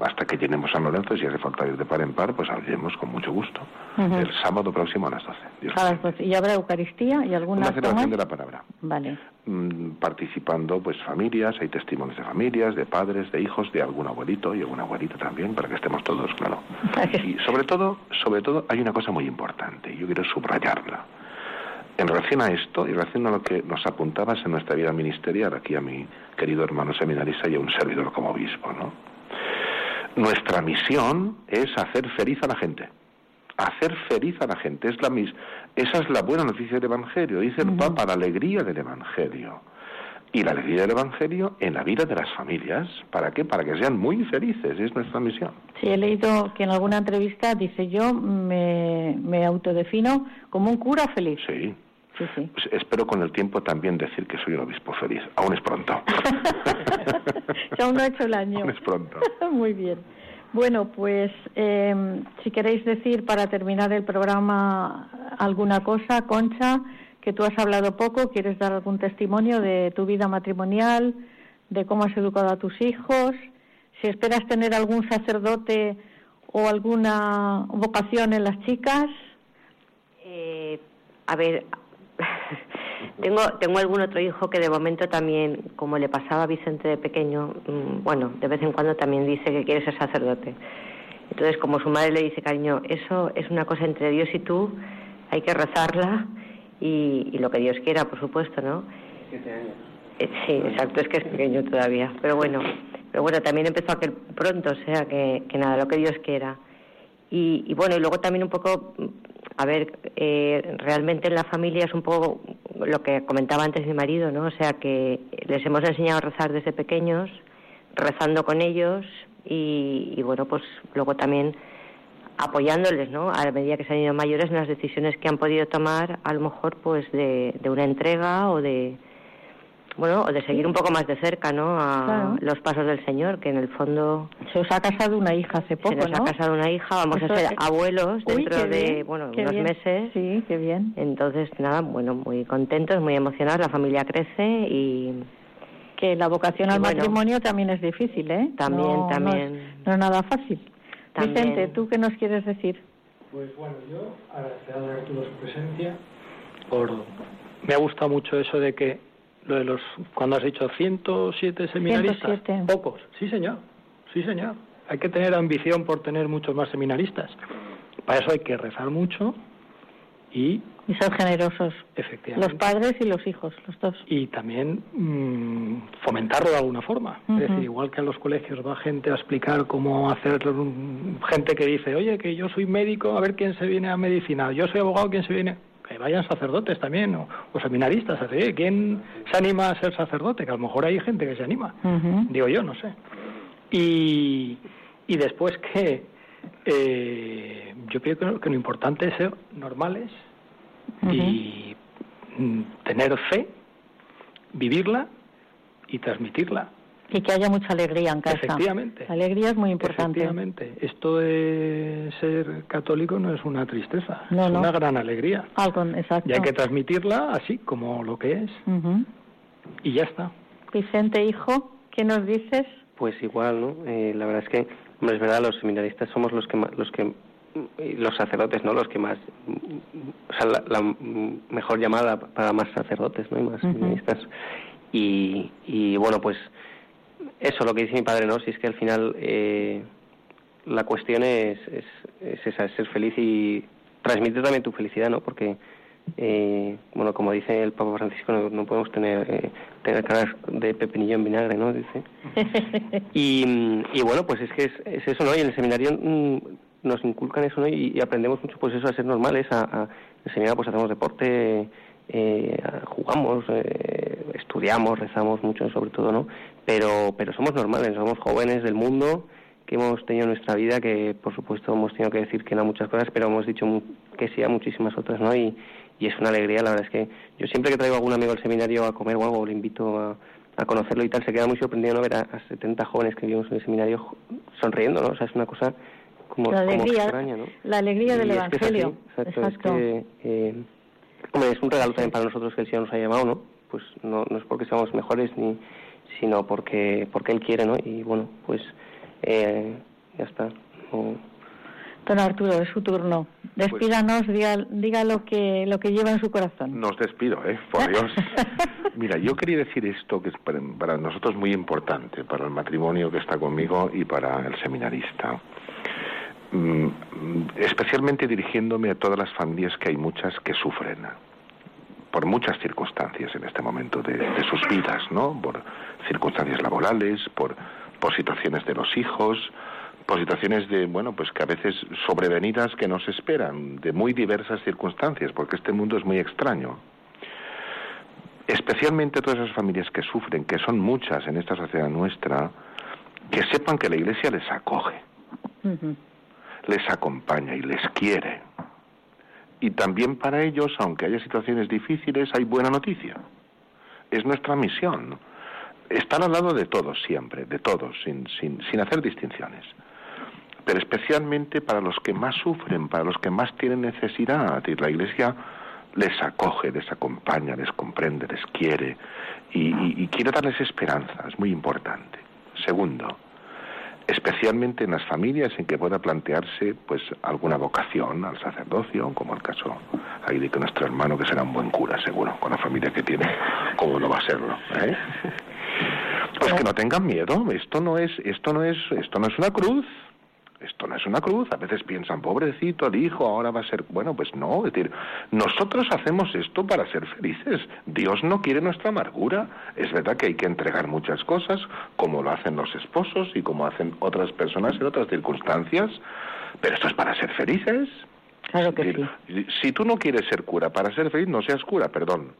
hasta que llenemos San Lorenzo, si hace falta ir de par en par, pues hablaremos con mucho gusto. El sábado próximo a las 12. ¿Y habrá Eucaristía y alguna Una celebración de la palabra. Vale. Mm, participando, pues, familias, hay testimonios de familias, de padres, de hijos, de algún abuelito y alguna abuelita también, para que estemos todos, claro. y sobre todo, sobre todo, hay una cosa muy importante, y yo quiero subrayarla. En relación a esto, y en relación a lo que nos apuntabas en nuestra vida ministerial, aquí a mi querido hermano seminarista y a un servidor como obispo, ¿no? Nuestra misión es hacer feliz a la gente. Hacer feliz a la gente. Es la mis Esa es la buena noticia del Evangelio. Dice el Papa, la alegría del Evangelio. Y la alegría del Evangelio en la vida de las familias. ¿Para qué? Para que sean muy felices. Es nuestra misión. Sí, he leído que en alguna entrevista dice yo me, me autodefino como un cura feliz. Sí. Sí, sí. Pues espero con el tiempo también decir que soy un obispo feliz. Aún es pronto. aún no ha hecho el año. Aún es pronto. Muy bien. Bueno, pues em, si queréis decir para terminar el programa alguna cosa, Concha, que tú has hablado poco, quieres dar algún testimonio de tu vida matrimonial, de cómo has educado a tus hijos, si esperas tener algún sacerdote o alguna vocación en las chicas. Eh, a ver, tengo, tengo algún otro hijo que de momento también, como le pasaba a Vicente de pequeño, mm, bueno, de vez en cuando también dice que quiere ser sacerdote. Entonces, como su madre le dice, cariño, eso es una cosa entre Dios y tú, hay que rezarla y, lo que Dios quiera, por supuesto, ¿no? Eh, sí, exacto, es que es pequeño todavía. Pero bueno, pero bueno, también empezó a aquel pronto, o sea, que, que nada, lo que Dios quiera. Y, y bueno, y luego también un poco a ver, eh, realmente en la familia es un poco lo que comentaba antes mi marido, ¿no? O sea, que les hemos enseñado a rezar desde pequeños, rezando con ellos y, bueno, pues luego también apoyándoles, ¿no? A medida que se han ido mayores en las decisiones que han podido tomar, a lo mejor pues de una entrega o de, bueno, o de seguir un poco más de cerca, ¿no? A los pasos del Señor, que en el fondo... Se os ha casado una hija hace poco, se nos ha casado una hija, vamos a ser abuelos dentro de, bueno, unos meses. Sí, qué bien. Entonces, nada, bueno, muy contentos, muy emocionados, la familia crece y... Que la vocación al matrimonio también es difícil, ¿eh? También, también. No es, nada fácil. Vicente, ¿tú qué nos quieres decir? Pues bueno, yo agradecido a Arturo su presencia por... Me ha gustado mucho eso de que lo de los, cuando has dicho 107 seminaristas, pocos, sí señor, sí señor. Hay que tener ambición por tener muchos más seminaristas. Para eso hay que rezar mucho y... Y ser generosos. Efectivamente. Los padres y los hijos, los dos. Y también mm, fomentarlo de alguna forma. Es decir, igual que a los colegios va gente a explicar cómo hacer... Gente que dice, oye, que yo soy médico, a ver quién se viene a medicina. Yo soy abogado, ¿quién se viene? Que vayan sacerdotes también o, seminaristas. ¿Quién se anima a ser sacerdote? Que a lo mejor hay gente que se anima. Digo yo, no sé. Y, y después que eh, yo creo que, lo importante es ser normales y mm, tener fe, vivirla y transmitirla. Y que haya mucha alegría en casa. Efectivamente. La alegría es muy importante. Efectivamente. Esto de ser católico no es una tristeza, es una gran alegría. Algo, exacto. Y hay que transmitirla así como lo que es. Y ya está. Vicente, hijo, ¿qué nos dices? Pues igual, ¿no? Eh, la verdad es que, hombre, es verdad, los seminaristas somos los que los que los sacerdotes, ¿no? Los que más, o sea, la, mejor llamada para más sacerdotes, ¿no? Y más seminaristas. Y, y bueno, pues eso, lo que dice mi padre, ¿no? Si es que al final eh, la cuestión es, es, esa, es ser feliz y transmitir también tu felicidad, ¿no? Porque, eh, bueno, como dice el Papa Francisco, no, podemos tener, eh, tener caras de pepinillo en vinagre, ¿no? Dice. y, y bueno, pues es que es, eso, ¿no? Y en el seminario mm, nos inculcan eso, ¿no? Y, aprendemos mucho, pues eso, a ser normales, a, a enseñar, pues hacemos deporte, eh, jugamos, eh, estudiamos, rezamos mucho sobre todo, ¿no? Pero, pero somos normales, somos jóvenes del mundo que hemos tenido nuestra vida, que por supuesto hemos tenido que decir que no a muchas cosas, pero hemos dicho que sí a muchísimas otras, ¿no? Y, y es una alegría, la verdad es que yo siempre que traigo a algún amigo al seminario a comer o algo, le invito a, a conocerlo y tal, se queda muy sorprendido no ver a, 70 jóvenes que vivimos en el seminario sonriendo, ¿no? O sea, es una cosa como, la alegría, extraña, ¿no? La alegría del Evangelio. Es exacto, Es, eh, es un regalo también para nosotros que el Señor nos ha llamado, ¿no? Pues no, no es porque seamos mejores ni sino porque porque él quiere, ¿no? Y bueno, pues eh, ya está. Don Arturo, es su turno. Despídanos, diga, lo que lo que lleva en su corazón. Nos despido, ¿eh? Por Dios. Mira, yo quería decir esto que es para, nosotros muy importante, para el matrimonio que está conmigo y para el seminarista. Mm, especialmente dirigiéndome a todas las familias que hay muchas que sufren por muchas circunstancias en este momento de, sus vidas, ¿no? Por circunstancias laborales, por, por situaciones de los hijos, por situaciones de, bueno, pues que a veces sobrevenidas que nos esperan, de muy diversas circunstancias, porque este mundo es muy extraño. Especialmente todas esas familias que sufren, que son muchas en esta sociedad nuestra, que sepan que la Iglesia les acoge, les acompaña y les quiere. Y también para ellos, aunque haya situaciones difíciles, hay buena noticia. Es nuestra misión. Estar al lado de todos siempre, de todos, sin, sin, sin hacer distinciones pero especialmente para los que más sufren, para los que más tienen necesidad. Y la Iglesia les acoge, les acompaña, les comprende, les quiere y, quiere darles esperanza, es muy importante. Segundo, especialmente en las familias en que pueda plantearse pues alguna vocación al sacerdocio, como el caso ahí de que nuestro hermano que será un buen cura seguro, con la familia que tiene, como no va a serlo, ¿eh? Pues que no tengan miedo, esto no es, esto no es, esto no es una cruz, esto no es una cruz. A veces piensan, pobrecito el hijo, ahora va a ser. Bueno, pues no. Es decir, nosotros hacemos esto para ser felices. Dios no quiere nuestra amargura. Es verdad que hay que entregar muchas cosas, como lo hacen los esposos y como hacen otras personas en otras circunstancias, pero esto es para ser felices. Claro que sí. Si tú no quieres ser cura para ser feliz, no seas cura, perdón.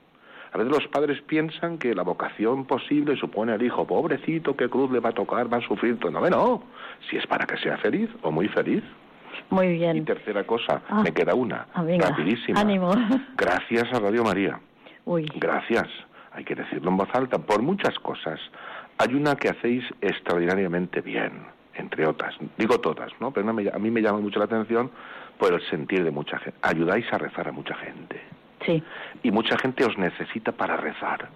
A veces los padres piensan que la vocación posible supone al hijo, pobrecito, qué cruz le va a tocar, va a sufrir. No, no, si es para que sea feliz o muy feliz. Muy bien. Y tercera cosa, ah. me queda una, ah, rapidísima. Ánimo. Gracias a Radio María. Uy. Gracias, hay que decirlo en voz alta, por muchas cosas. Hay una que hacéis extraordinariamente bien, entre otras. Digo todas, ¿no? Pero a mí me llama mucho la atención por el sentir de mucha gente. Ayudáis a rezar a mucha gente. Y mucha gente os necesita para rezar.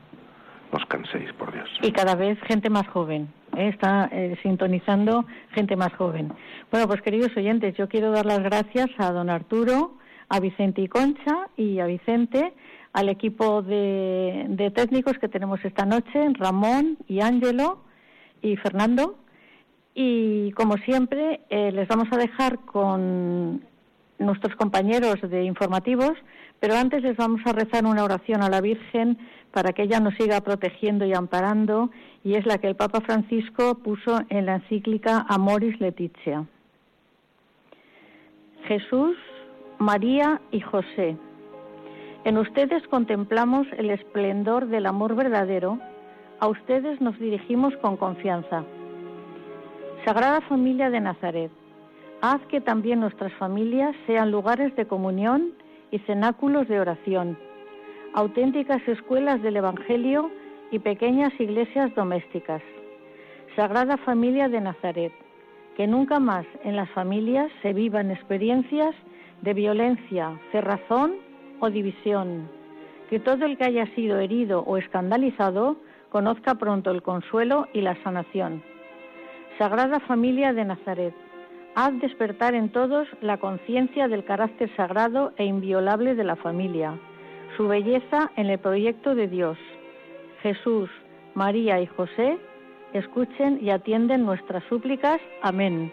No os canséis, por Dios. Y cada vez gente más joven. ¿eh? Está eh, sintonizando gente más joven. Bueno, pues queridos oyentes, yo quiero dar las gracias a don Arturo, a Vicente y Concha y a Vicente, al equipo de, técnicos que tenemos esta noche, Ramón y Ángelo y Fernando. Y como siempre, eh, les vamos a dejar con nuestros compañeros de informativos pero antes les vamos a rezar una oración a la Virgen para que ella nos siga protegiendo y amparando, y es la que el Papa Francisco puso en la encíclica Amoris Leticia. Jesús, María y José. En ustedes contemplamos el esplendor del amor verdadero, a ustedes nos dirigimos con confianza. Sagrada Familia de Nazaret, haz que también nuestras familias sean lugares de comunión y cenáculos de oración, auténticas escuelas del Evangelio y pequeñas iglesias domésticas. Sagrada Familia de Nazaret, que nunca más en las familias se vivan experiencias de violencia, cerrazón o división. Que todo el que haya sido herido o escandalizado conozca pronto el consuelo y la sanación. Sagrada Familia de Nazaret, haz despertar en todos la conciencia del carácter sagrado e inviolable de la familia, su belleza en el proyecto de Dios. Jesús, María y José, escuchen y atienden nuestras súplicas. Amén.